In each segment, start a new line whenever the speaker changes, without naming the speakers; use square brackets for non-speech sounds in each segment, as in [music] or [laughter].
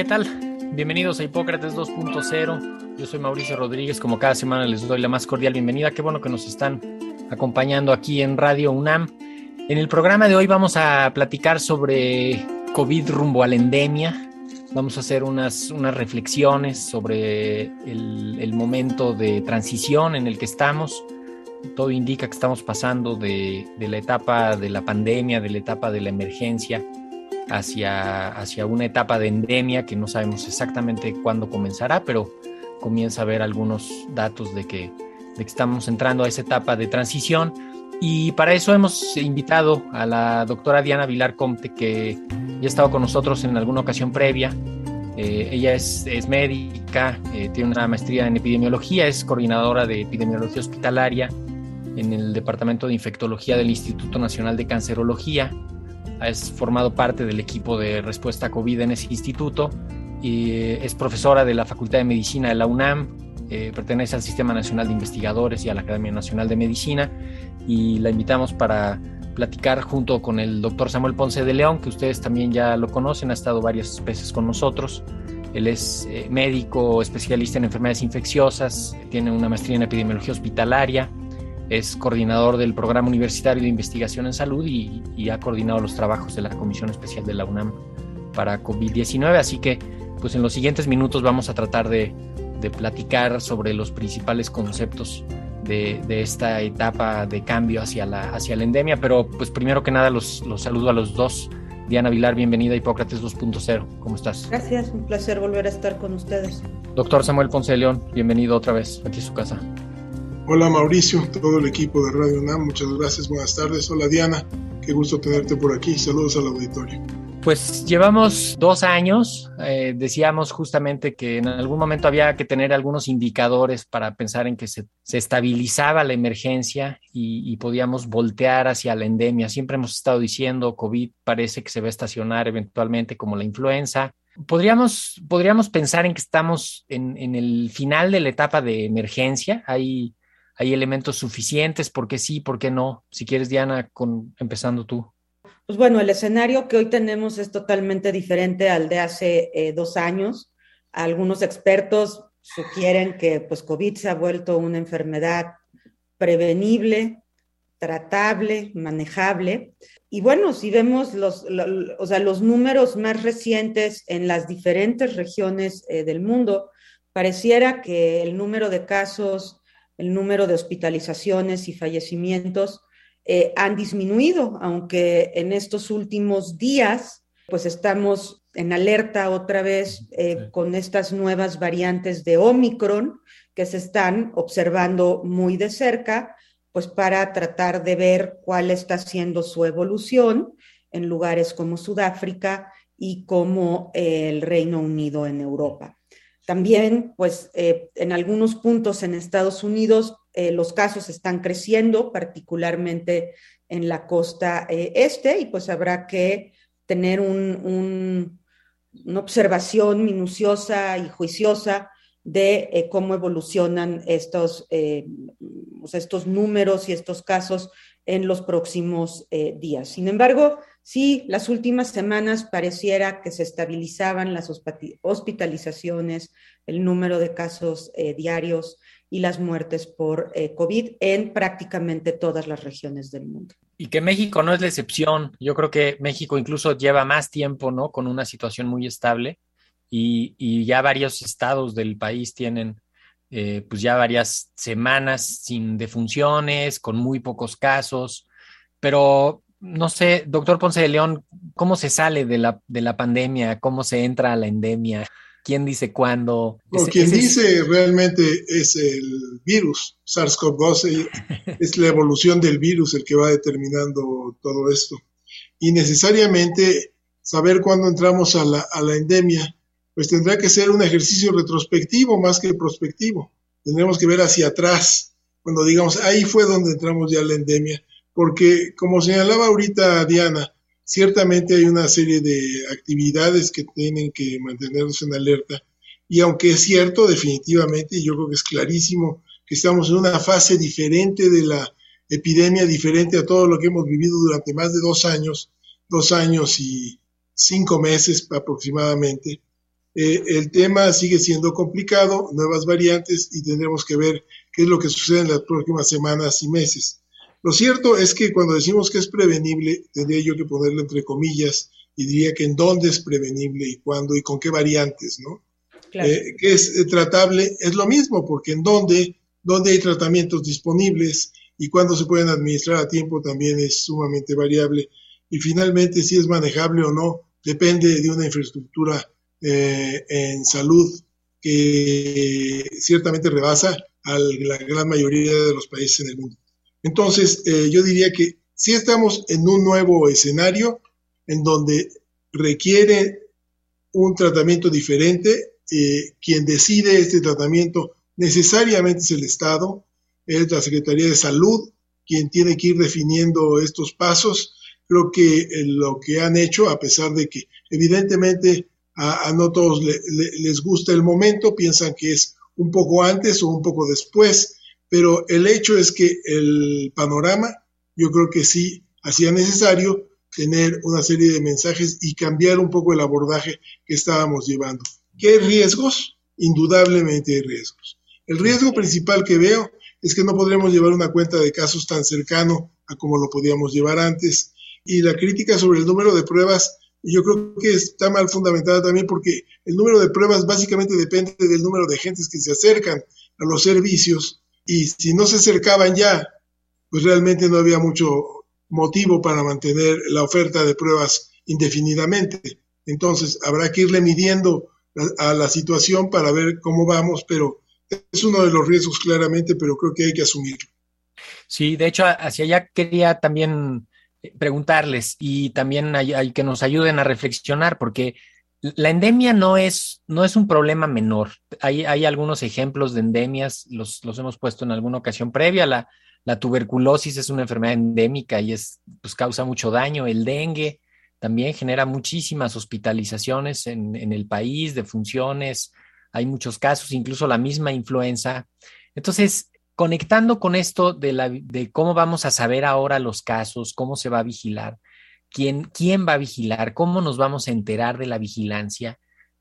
¿Qué tal? Bienvenidos a Hipócrates 2.0. Yo soy Mauricio Rodríguez. Como cada semana les doy la más cordial bienvenida. Qué bueno que nos están acompañando aquí en Radio UNAM. En el programa de hoy vamos a platicar sobre COVID rumbo a la endemia. Vamos a hacer unas, unas reflexiones sobre el, el momento de transición en el que estamos. Todo indica que estamos pasando de, de la etapa de la pandemia, de la etapa de la emergencia, hacia, hacia una etapa de endemia que no sabemos exactamente cuándo comenzará, pero comienza a haber algunos datos de que, de que estamos entrando a esa etapa de transición. Y para eso hemos invitado a la doctora Diana Vilar Comte, que ya ha estado con nosotros en alguna ocasión previa. Eh, ella es, es médica, eh, tiene una maestría en epidemiología, es coordinadora de epidemiología hospitalaria en el Departamento de Infectología del Instituto Nacional de Cancerología es formado parte del equipo de respuesta a COVID en ese instituto y es profesora de la Facultad de Medicina de la UNAM, eh, pertenece al Sistema Nacional de Investigadores y a la Academia Nacional de Medicina y la invitamos para platicar junto con el doctor Samuel Ponce de León, que ustedes también ya lo conocen, ha estado varias veces con nosotros. Él es eh, médico especialista en enfermedades infecciosas, tiene una maestría en epidemiología hospitalaria, es coordinador del Programa Universitario de Investigación en Salud y, y, ha coordinado los trabajos de la Comisión Especial de la UNAM para COVID-19. Así que, pues en los siguientes minutos vamos a tratar de, de platicar sobre los principales conceptos de, de, esta etapa de cambio hacia la, hacia la endemia. Pero, pues primero que nada, los, los saludo a los dos. Diana Vilar, bienvenida a Hipócrates 2.0. ¿Cómo estás?
Gracias, un placer volver a estar con ustedes.
Doctor Samuel Ponce de León, bienvenido otra vez aquí a su casa.
Hola Mauricio, todo el equipo de Radio UNAM, muchas gracias, buenas tardes. Hola Diana, qué gusto tenerte por aquí. Saludos al auditorio.
Pues llevamos dos años, eh, decíamos justamente que en algún momento había que tener algunos indicadores para pensar en que se, estabilizaba la emergencia y, y, podíamos voltear hacia la endemia. Siempre hemos estado diciendo, COVID parece que se va a estacionar eventualmente como la influenza. Podríamos, podríamos pensar en que estamos en, en el final de la etapa de emergencia. Hay hay elementos suficientes, ¿por qué sí, por qué no? Si quieres, Diana, con, empezando tú.
Pues bueno, el escenario que hoy tenemos es totalmente diferente al de hace eh, dos años. Algunos expertos sugieren que pues, COVID se ha vuelto una enfermedad prevenible, tratable, manejable. Y bueno, si vemos los, o sea, los números más recientes en las diferentes regiones eh, del mundo, pareciera que el número de casos el número de hospitalizaciones y fallecimientos eh, han disminuido, aunque en estos últimos días pues estamos en alerta otra vez eh, sí. con estas nuevas variantes de Omicron que se están observando muy de cerca, pues para tratar de ver cuál está siendo su evolución en lugares como Sudáfrica y como el Reino Unido en Europa. También, pues, eh, en algunos puntos en Estados Unidos eh, los casos están creciendo, particularmente en la costa eh, este, y pues habrá que tener un, un, una observación minuciosa y juiciosa de cómo evolucionan estos, sea, estos números y estos casos en los próximos días. Sin embargo, Sí, las últimas semanas pareciera que se estabilizaban las hospitalizaciones, el número de casos eh, diarios y las muertes por eh, COVID en prácticamente todas las regiones del mundo.
Y que México no es la excepción. Yo creo que México incluso lleva más tiempo, ¿no? Con una situación muy estable y, ya varios estados del país tienen eh, pues ya varias semanas sin defunciones, con muy pocos casos, pero no sé, doctor Ponce de León, ¿cómo se sale de la, de la pandemia? ¿Cómo se entra a la endemia? ¿Quién dice cuándo?
Quien dice realmente es el virus, SARS-CoV-2, es la evolución del virus el que va determinando todo esto. Y necesariamente saber cuándo entramos a la, a la endemia pues tendrá que ser un ejercicio retrospectivo más que prospectivo. Tendremos que ver hacia atrás, cuando digamos, ahí fue donde entramos ya a la endemia, porque como señalaba ahorita Diana, ciertamente hay una serie de actividades que tienen que mantenernos en alerta, y aunque es cierto, definitivamente, yo creo que es clarísimo que estamos en una fase diferente de la epidemia, diferente a todo lo que hemos vivido durante más de dos años, dos años y cinco meses aproximadamente, eh, el tema sigue siendo complicado, nuevas variantes y tendremos que ver qué es lo que sucede en las próximas semanas y meses. Lo cierto es que cuando decimos que es prevenible, tendría yo que ponerlo entre comillas y diría que en dónde es prevenible y cuándo y con qué variantes, ¿no? Eh, que es eh, tratable, es lo mismo, porque en dónde, dónde hay tratamientos disponibles y cuándo se pueden administrar a tiempo también es sumamente variable. Y finalmente, si es manejable o no, depende de una infraestructura eh, en salud que ciertamente rebasa a la gran mayoría de los países en el mundo. Entonces, eh, yo diría que si estamos en un nuevo escenario en donde requiere un tratamiento diferente, eh, quien decide este tratamiento necesariamente es el Estado, es la Secretaría de Salud, quien tiene que ir definiendo estos pasos. Creo que lo que han hecho, a pesar de que evidentemente a, no todos les gusta el momento, piensan que es un poco antes o un poco después, pero el hecho es que el panorama, yo creo que sí hacía necesario tener una serie de mensajes y cambiar un poco el abordaje que estábamos llevando. ¿Qué riesgos? Indudablemente hay riesgos. El riesgo principal que veo es que no podremos llevar una cuenta de casos tan cercano a como lo podíamos llevar antes. Y la crítica sobre el número de pruebas yo creo que está mal fundamentada también porque el número de pruebas básicamente depende del número de gentes que se acercan a los servicios y si no se acercaban ya, pues realmente no había mucho motivo para mantener la oferta de pruebas indefinidamente. Entonces habrá que irle midiendo a la situación para ver cómo vamos, pero es uno de los riesgos claramente, pero creo que hay que asumirlo.
Sí, de hecho, hacia allá quería también preguntarles y también hay, que nos ayuden a reflexionar, porque la endemia no es, no es un problema menor. Hay, hay algunos ejemplos de endemias, los, los, hemos puesto en alguna ocasión previa. La, la tuberculosis es una enfermedad endémica y es, pues, causa mucho daño. El dengue también genera muchísimas hospitalizaciones en, en el país, de funciones. Hay muchos casos, incluso la misma influenza. Entonces, conectando con esto de, la, de cómo vamos a saber ahora los casos, cómo se va a vigilar, quién, quién va a vigilar, cómo nos vamos a enterar de la vigilancia,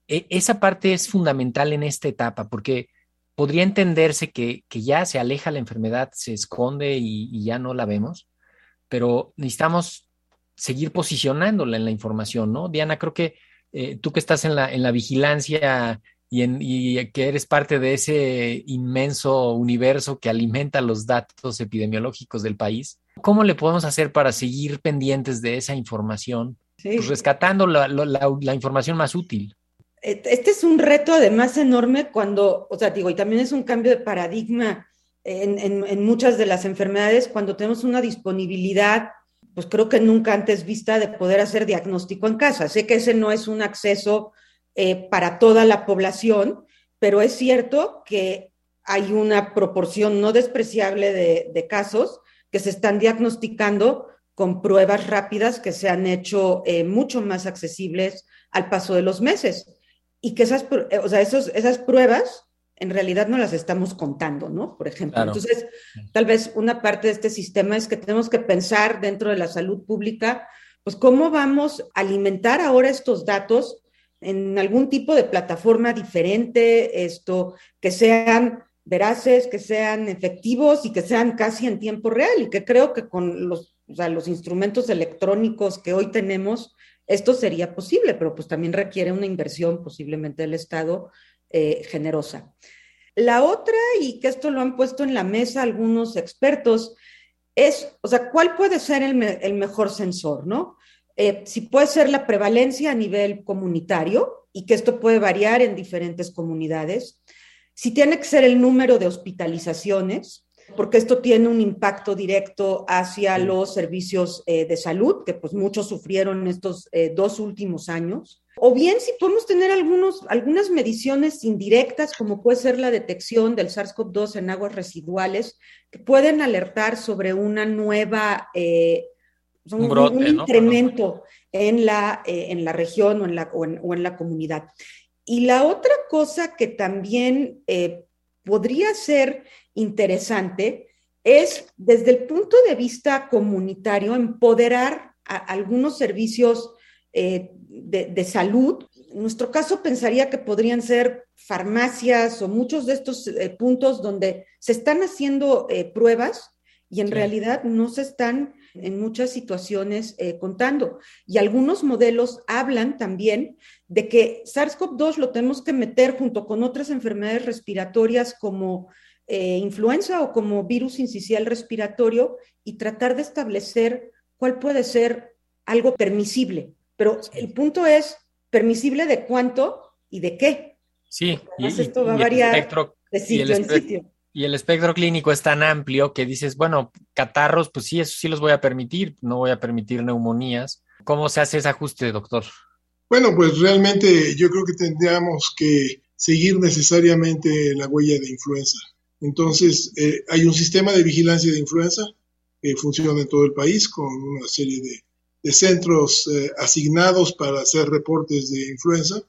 e, esa parte es fundamental en esta etapa porque podría entenderse que, ya se aleja la enfermedad, se esconde y, ya no la vemos, pero necesitamos seguir posicionándola en la información, ¿no? Diana, creo que eh, tú que estás en la, en la vigilancia y, que eres parte de ese inmenso universo que alimenta los datos epidemiológicos del país. ¿Cómo le podemos hacer para seguir pendientes de esa información, pues rescatando la, información más útil?
E, este es un reto además enorme cuando, o sea, digo, y también es un cambio de paradigma en, en muchas de las enfermedades cuando tenemos una disponibilidad pues creo que nunca antes vista de poder hacer diagnóstico en casa. Sé que ese no es un acceso eh, para toda la población, pero es cierto que hay una proporción no despreciable de, casos que se están diagnosticando con pruebas rápidas que se han hecho eh, mucho más accesibles al paso de los meses. Y que esas, eh, o sea, esos, esas pruebas en realidad no las estamos contando, ¿no? Por ejemplo. Entonces, tal vez una parte de este sistema es que tenemos que pensar dentro de la salud pública, pues cómo vamos a alimentar ahora estos datos en algún tipo de plataforma diferente, esto, que sean veraces, que sean efectivos y que sean casi en tiempo real y que creo que con los o sea, los instrumentos electrónicos que hoy tenemos, esto sería posible, pero pues también requiere una inversión posiblemente del Estado eh, generosa. La otra, y que esto lo han puesto en la mesa algunos expertos, es, o sea, ¿cuál puede ser el, el mejor sensor, no? Eh, si puede ser la prevalencia a nivel comunitario y que esto puede variar en diferentes comunidades, si tiene que ser el número de hospitalizaciones, porque esto tiene un impacto directo hacia los servicios eh, de salud, que pues muchos sufrieron estos eh, dos últimos años. O bien si podemos tener algunos, algunas mediciones indirectas, como puede ser la detección del SARS-CoV-2 en aguas residuales, que pueden alertar sobre una nueva un, incremento en, la, eh, en la región o en la, o en, la comunidad. Y la otra cosa que también eh, podría ser interesante es, desde el punto de vista comunitario, empoderar a algunos servicios eh, de, salud. En nuestro caso, pensaría que podrían ser farmacias o muchos de estos puntos donde se están haciendo pruebas y en realidad no se están en muchas situaciones eh, contando. Y algunos modelos hablan también de que SARS-CoV-2 lo tenemos que meter junto con otras enfermedades respiratorias como eh, influenza o como virus incisional respiratorio y tratar de establecer cuál puede ser algo permisible. Pero el punto es permisible de cuánto y de qué.
Sí, y, esto va a variar de sitio en sitio y el espectro clínico es tan amplio que dices, bueno, catarros, pues sí, eso sí los voy a permitir, no voy a permitir neumonías. ¿Cómo se hace ese ajuste, doctor?
Bueno, pues realmente yo creo que tendríamos que seguir necesariamente la huella de influenza. Entonces, eh, hay un sistema de vigilancia de influenza que funciona en todo el país con una serie de, centros eh, asignados para hacer reportes de influenza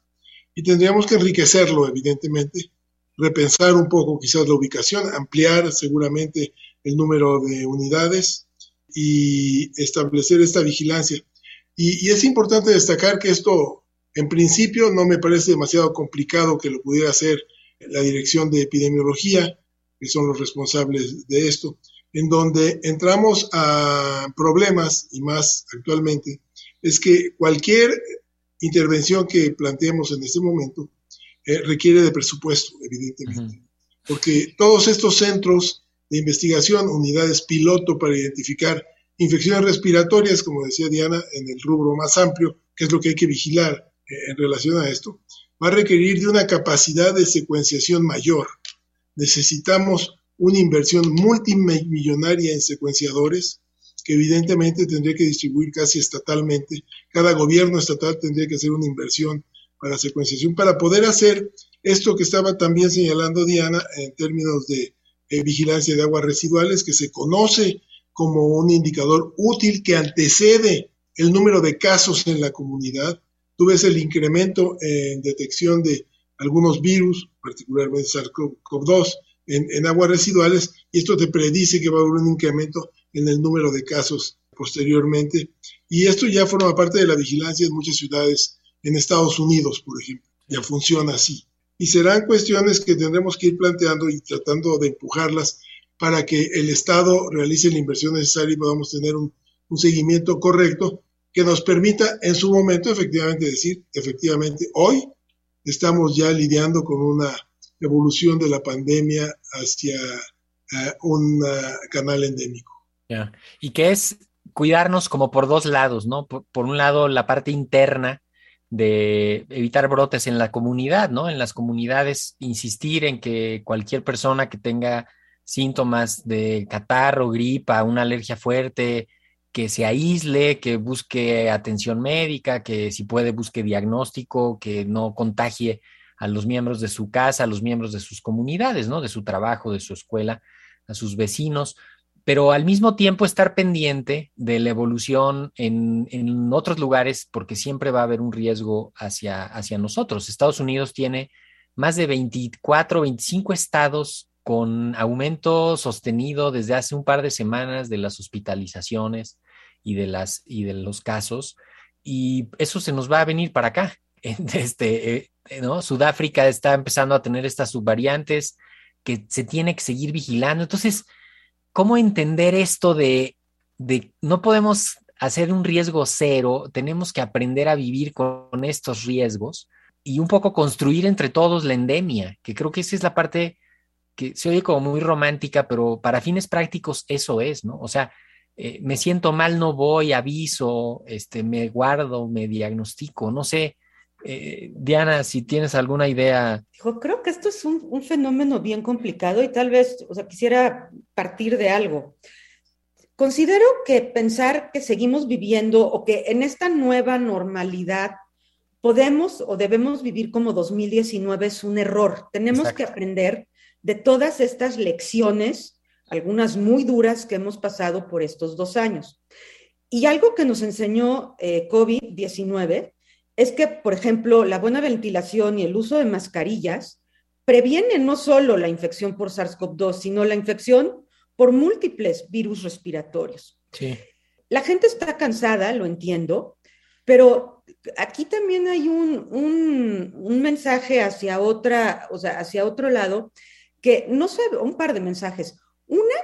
y tendríamos que enriquecerlo, evidentemente, repensar un poco quizás la ubicación, ampliar seguramente el número de unidades y establecer esta vigilancia. Y, es importante destacar que esto, en principio, no me parece demasiado complicado que lo pudiera hacer la Dirección de Epidemiología, que son los responsables de esto, en donde entramos a problemas, y más actualmente, es que cualquier intervención que planteemos en este momento eh, requiere de presupuesto, evidentemente, porque todos estos centros de investigación, unidades piloto para identificar infecciones respiratorias, como decía Diana, en el rubro más amplio, que es lo que hay que vigilar eh, en relación a esto, va a requerir de una capacidad de secuenciación mayor. Necesitamos una inversión multimillonaria en secuenciadores, que evidentemente tendría que distribuir casi estatalmente. Cada gobierno estatal tendría que hacer una inversión para secuenciación, para poder hacer esto que estaba también señalando Diana en términos de eh, vigilancia de aguas residuales, que se conoce como un indicador útil que antecede el número de casos en la comunidad. Tú ves el incremento en detección de algunos virus, particularmente SARS-CoV-2, en, en, aguas residuales, y esto te predice que va a haber un incremento en el número de casos posteriormente. Y esto ya forma parte de la vigilancia en muchas ciudades en Estados Unidos, por ejemplo. Ya funciona así. Y serán cuestiones que tendremos que ir planteando y tratando de empujarlas para que el Estado realice la inversión necesaria y podamos tener un, seguimiento correcto que nos permita en su momento efectivamente decir, efectivamente, hoy estamos ya lidiando con una evolución de la pandemia hacia eh, un canal endémico.
Y que es cuidarnos como por dos lados, ¿no? por, un lado, la parte interna, de evitar brotes en la comunidad, ¿no? En las comunidades, insistir en que cualquier persona que tenga síntomas de catarro, gripa, una alergia fuerte, que se aísle, que busque atención médica, que si puede busque diagnóstico, que no contagie a los miembros de su casa, a los miembros de sus comunidades, ¿no? De su trabajo, de su escuela, a sus vecinos pero al mismo tiempo estar pendiente de la evolución en, otros lugares porque siempre va a haber un riesgo hacia, hacia nosotros. Estados Unidos tiene más de 24, 25 estados con aumento sostenido desde hace un par de semanas de las hospitalizaciones y de, las, y de los casos, y eso se nos va a venir para acá. [laughs] Este, eh, ¿no? Sudáfrica está empezando a tener estas subvariantes que se tiene que seguir vigilando. Entonces, ¿cómo entender esto de de no podemos hacer un riesgo cero, tenemos que aprender a vivir con estos riesgos y un poco construir entre todos la endemia, que creo que esa es la parte que se oye como muy romántica, pero para fines prácticos eso es, ¿no? O sea, eh, me siento mal, no voy, aviso, este, me guardo, me diagnostico, no sé. Eh, Diana, si tienes alguna idea.
Yo creo que esto es un, un, fenómeno bien complicado y tal vez, o sea, quisiera partir de algo. Considero que pensar que seguimos viviendo o que en esta nueva normalidad podemos o debemos vivir como 2019 es un error. Tenemos Exacto. que aprender de todas estas lecciones algunas muy duras que hemos pasado por estos dos años. Y algo que nos enseñó eh, COVID-19 es que, por ejemplo, la buena ventilación y el uso de mascarillas previenen no solo la infección por SARS-CoV-2, sino la infección por múltiples virus respiratorios.
Sí.
La gente está cansada, lo entiendo, pero aquí también hay un, un, un mensaje hacia otra, o sea, hacia otro lado, que no sé, un par de mensajes. Una,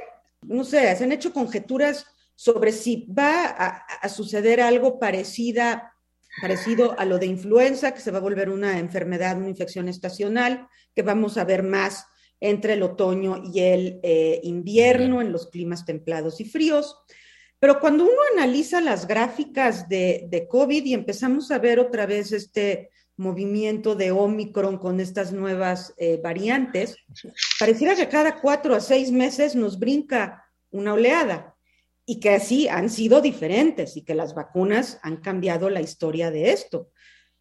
no sé, se han hecho conjeturas sobre si va a, a suceder algo parecida, parecido a lo de influenza, que se va a volver una enfermedad, una infección estacional, que vamos a ver más entre el otoño y el eh, invierno en los climas templados y fríos. Pero cuando uno analiza las gráficas de, de, COVID y empezamos a ver otra vez este movimiento de Omicron con estas nuevas eh, variantes, pareciera que cada cuatro a seis meses nos brinca una oleada y que así han sido diferentes y que las vacunas han cambiado la historia de esto.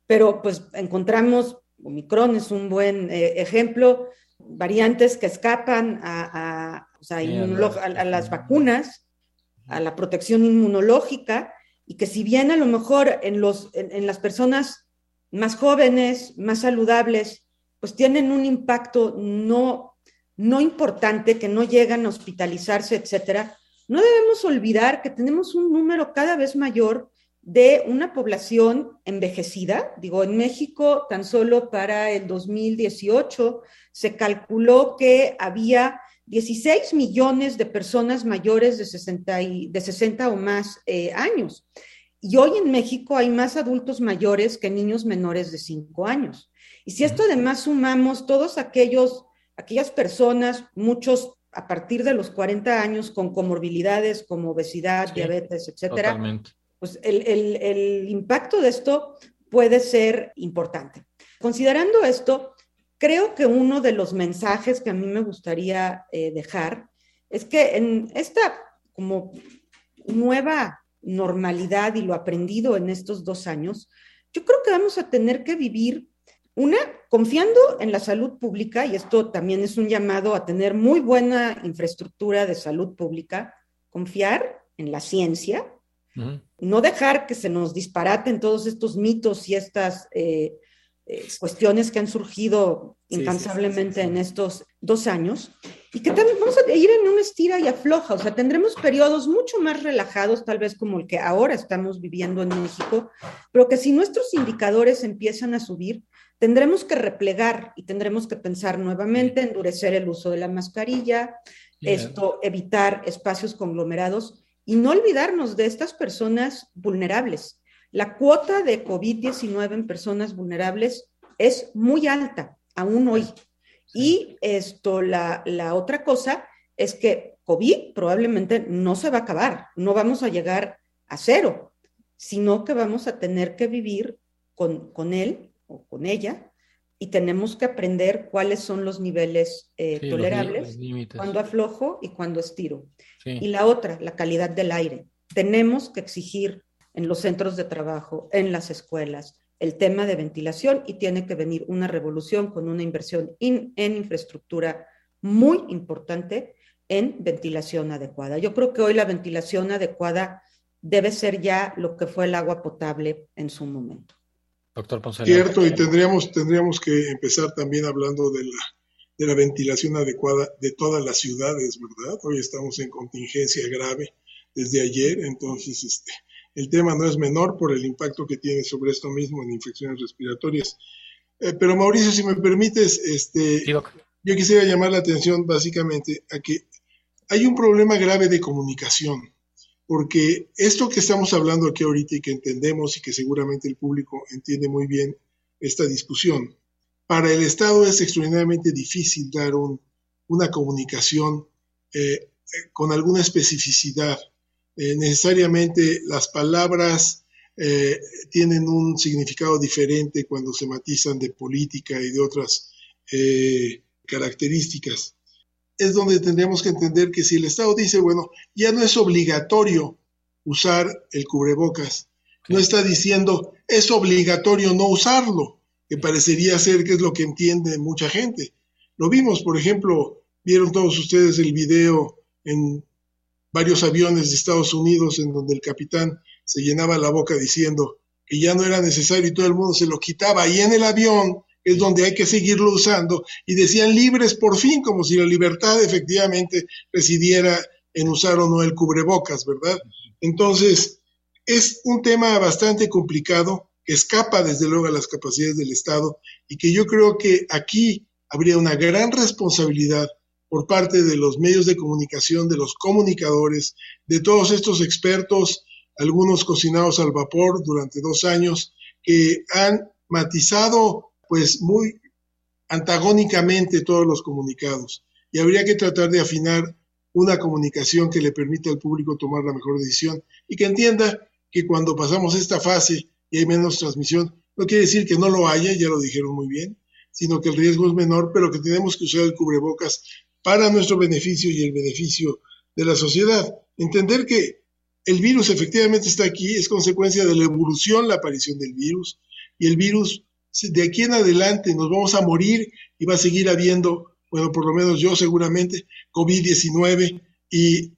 Pero pues encontramos, Omicron es un buen eh, ejemplo, variantes que escapan a, a, o sea, a, a las vacunas, a la protección inmunológica, y que si bien a lo mejor en, los, en, en las personas más jóvenes, más saludables, pues tienen un impacto no, no importante, que no llegan a hospitalizarse, etcétera. No debemos olvidar que tenemos un número cada vez mayor de una población envejecida. Digo, en México, tan solo para el 2018 se calculó que había 16 millones de personas mayores de 60, y, de 60 o más eh, años. Y hoy en México hay más adultos mayores que niños menores de 5 años. Y si esto además sumamos todos aquellos, aquellas personas, muchos a partir de los 40 años con comorbilidades como obesidad, sí, diabetes, etcétera, totalmente. pues el, el, el impacto de esto puede ser importante. Considerando esto, creo que uno de los mensajes que a mí me gustaría eh, dejar es que en esta como nueva normalidad y lo aprendido en estos dos años, yo creo que vamos a tener que vivir una, confiando en la salud pública, y esto también es un llamado a tener muy buena infraestructura de salud pública, confiar en la ciencia, uh -huh. no dejar que se nos disparaten todos estos mitos y estas eh, eh, cuestiones que han surgido incansablemente sí, sí, sí, en estos dos años, y que también vamos a ir en una estira y afloja, o sea, tendremos periodos mucho más relajados, tal vez como el que ahora estamos viviendo en México, pero que si nuestros indicadores empiezan a subir, tendremos que replegar y tendremos que pensar nuevamente, endurecer el uso de la mascarilla, yeah. esto, evitar espacios conglomerados y no olvidarnos de estas personas vulnerables. La cuota de COVID-19 en personas vulnerables es muy alta, aún hoy. Y esto, la, la otra cosa es que COVID probablemente no se va a acabar, no vamos a llegar a cero, sino que vamos a tener que vivir con, con él o con ella y tenemos que aprender cuáles son los niveles eh, sí, tolerables, los cuando aflojo y cuando estiro. Sí. Y la otra, la calidad del aire. Tenemos que exigir en los centros de trabajo, en las escuelas, el tema de ventilación y tiene que venir una revolución con una inversión in, en infraestructura muy importante en ventilación adecuada. Yo creo que hoy la ventilación adecuada debe ser ya lo que fue el agua potable en su momento.
Doctor Ponce.
Cierto, y tendríamos, tendríamos que empezar también hablando de la, de la ventilación adecuada de todas las ciudades, ¿verdad? Hoy estamos en contingencia grave desde ayer, entonces este, el tema no es menor por el impacto que tiene sobre esto mismo en infecciones respiratorias. Eh, pero Mauricio, si me permites, este, sí, yo quisiera llamar la atención básicamente a que hay un problema grave de comunicación. Porque esto que estamos hablando aquí ahorita y que entendemos y que seguramente el público entiende muy bien esta discusión, para el Estado es extraordinariamente difícil dar una comunicación eh, con alguna especificidad. Eh, necesariamente las palabras eh, tienen un significado diferente cuando se matizan de política y de otras características. Es donde tendremos que entender que si el Estado dice, bueno, ya no es obligatorio usar el cubrebocas, no está diciendo es obligatorio no usarlo, que parecería ser que es lo que entiende mucha gente. Lo vimos, por ejemplo, vieron todos ustedes el video en varios aviones de Estados Unidos en donde el capitán se llenaba la boca diciendo que ya no era necesario y todo el mundo se lo quitaba. Y en el avión es donde hay que seguirlo usando y decían libres por fin, como si la libertad efectivamente residiera en usar o no el cubrebocas, ¿verdad? Entonces, es un tema bastante complicado que escapa desde luego a las capacidades del Estado y que yo creo que aquí habría una gran responsabilidad por parte de los medios de comunicación, de los comunicadores, de todos estos expertos, algunos cocinados al vapor durante dos años, que han matizado pues muy antagónicamente todos los comunicados. Y habría que tratar de afinar una comunicación que le permita al público tomar la mejor decisión y que entienda que cuando pasamos esta fase y hay menos transmisión. No quiere decir que no lo haya, ya lo dijeron muy bien, sino que el riesgo es menor, pero que tenemos que usar el cubrebocas para nuestro beneficio y el beneficio de la sociedad. Entender que el virus efectivamente está aquí, es consecuencia de la evolución, la aparición del virus, y el virus de aquí en adelante nos vamos a morir y va a seguir habiendo, bueno, por lo menos yo seguramente, COVID-19 y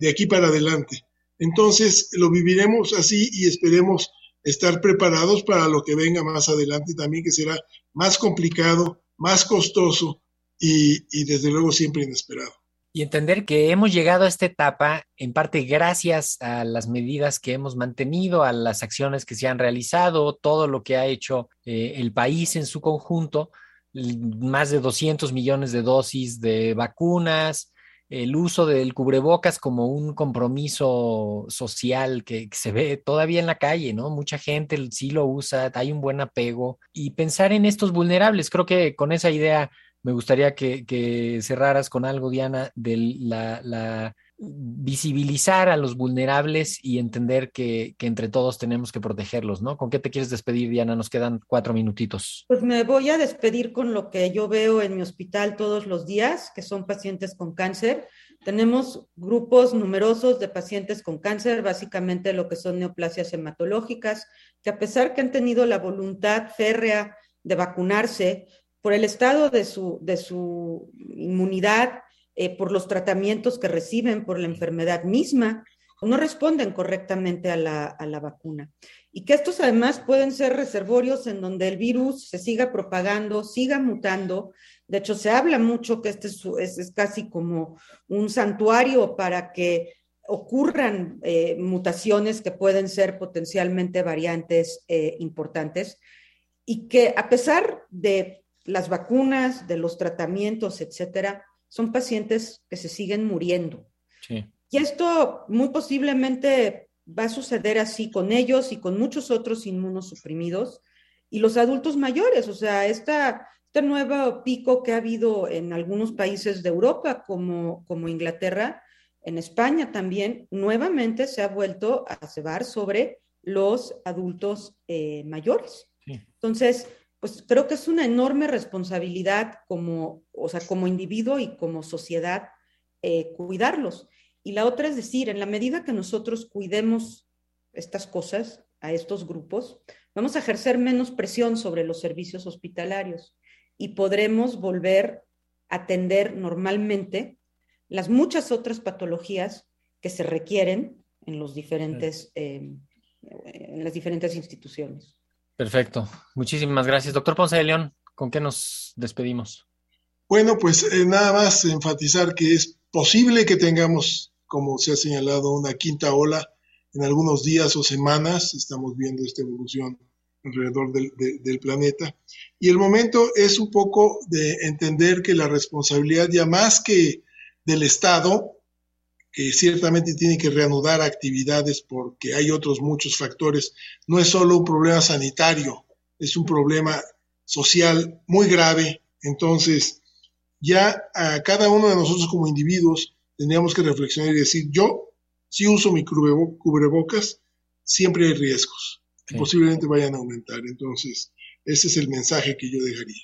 de aquí para adelante. Entonces lo viviremos así y esperemos estar preparados para lo que venga más adelante también, que será más complicado, más costoso y, desde luego siempre inesperado.
Y entender que hemos llegado a esta etapa en parte gracias a las medidas que hemos mantenido, a las acciones que se han realizado, todo lo que ha hecho eh, el país en su conjunto, más de 200 millones de dosis de vacunas, el uso del cubrebocas como un compromiso social que, se ve todavía en la calle, ¿no? Mucha gente sí lo usa, hay un buen apego y pensar en estos vulnerables. Creo que con esa idea me gustaría que, cerraras con algo, Diana, de la visibilizar a los vulnerables y entender que, entre todos tenemos que protegerlos, ¿no? ¿Con qué te quieres despedir, Diana? Nos quedan cuatro minutitos.
Pues me voy a despedir con lo que yo veo en mi hospital todos los días, que son pacientes con cáncer. Tenemos grupos numerosos de pacientes con cáncer, básicamente lo que son neoplasias hematológicas, que a pesar que han tenido la voluntad férrea de vacunarse, por el estado de su, de su inmunidad eh, por los tratamientos que reciben, por la enfermedad misma, no responden correctamente a la, vacuna. Y que estos además pueden ser reservorios en donde el virus se siga propagando, siga mutando. De hecho, se habla mucho que este es, casi como un santuario para que ocurran eh, mutaciones que pueden ser potencialmente variantes eh, importantes y que a pesar de las vacunas, de los tratamientos, etcétera, son pacientes que se siguen muriendo. Y esto muy posiblemente va a suceder así con ellos y con muchos otros inmunosuprimidos y los adultos mayores. O sea, esta, este nuevo pico que ha habido en algunos países de Europa, como, como Inglaterra, en España también, nuevamente se ha vuelto a cebar sobre los adultos eh, mayores. Entonces, pues creo que es una enorme responsabilidad como, o sea, como individuo y como sociedad eh, cuidarlos. Y la otra es decir, en la medida que nosotros cuidemos estas cosas a estos grupos, vamos a ejercer menos presión sobre los servicios hospitalarios y podremos volver a atender normalmente las muchas otras patologías que se requieren en, los diferentes, eh, en las diferentes instituciones.
Perfecto. Muchísimas gracias. Doctor Ponce de León, ¿con qué nos despedimos?
Bueno, pues eh, nada más enfatizar que es posible que tengamos, como se ha señalado, una quinta ola en algunos días o semanas. Estamos viendo esta evolución alrededor del, del planeta. Y el momento es un poco de entender que la responsabilidad ya más que del Estado que ciertamente tiene que reanudar actividades porque hay otros muchos factores. No es solo un problema sanitario, es un problema social muy grave. Entonces, ya a cada uno de nosotros como individuos tendríamos que reflexionar y decir, yo si uso mi cubrebocas, siempre hay riesgos que posiblemente vayan a aumentar. Entonces, ese es el mensaje que yo dejaría.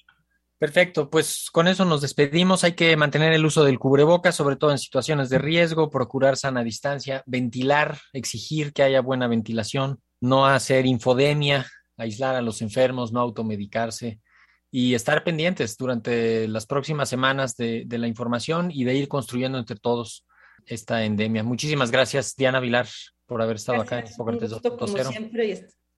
Perfecto, pues con eso nos despedimos. Hay que mantener el uso del cubrebocas, sobre todo en situaciones de riesgo, procurar sana distancia, ventilar, exigir que haya buena ventilación, no hacer infodemia, aislar a los enfermos, no automedicarse y estar pendientes durante las próximas semanas de, la información y de ir construyendo entre todos esta endemia. Muchísimas gracias, Diana Vilar, por haber estado acá en
Hipócrates 2.0. Como siempre,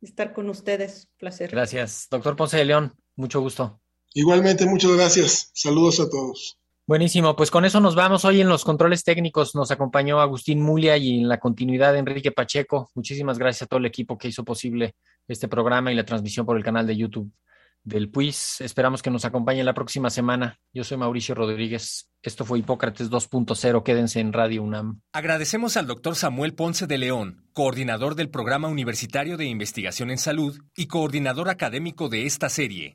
y estar con ustedes. Placer.
Gracias. Doctor Ponce de León, mucho gusto.
Igualmente, muchas gracias. Saludos a todos.
Buenísimo, pues con eso nos vamos. Hoy en los controles técnicos nos acompañó Agustín Mulia y en la continuidad Enrique Pacheco. Muchísimas gracias a todo el equipo que hizo posible este programa y la transmisión por el canal de YouTube del PUIS. Esperamos que nos acompañe la próxima semana. Yo soy Mauricio Rodríguez. Esto fue Hipócrates 2.0. Quédense en Radio UNAM.
Agradecemos al doctor Samuel Ponce de León, coordinador del Programa Universitario de Investigación en Salud y coordinador académico de esta serie.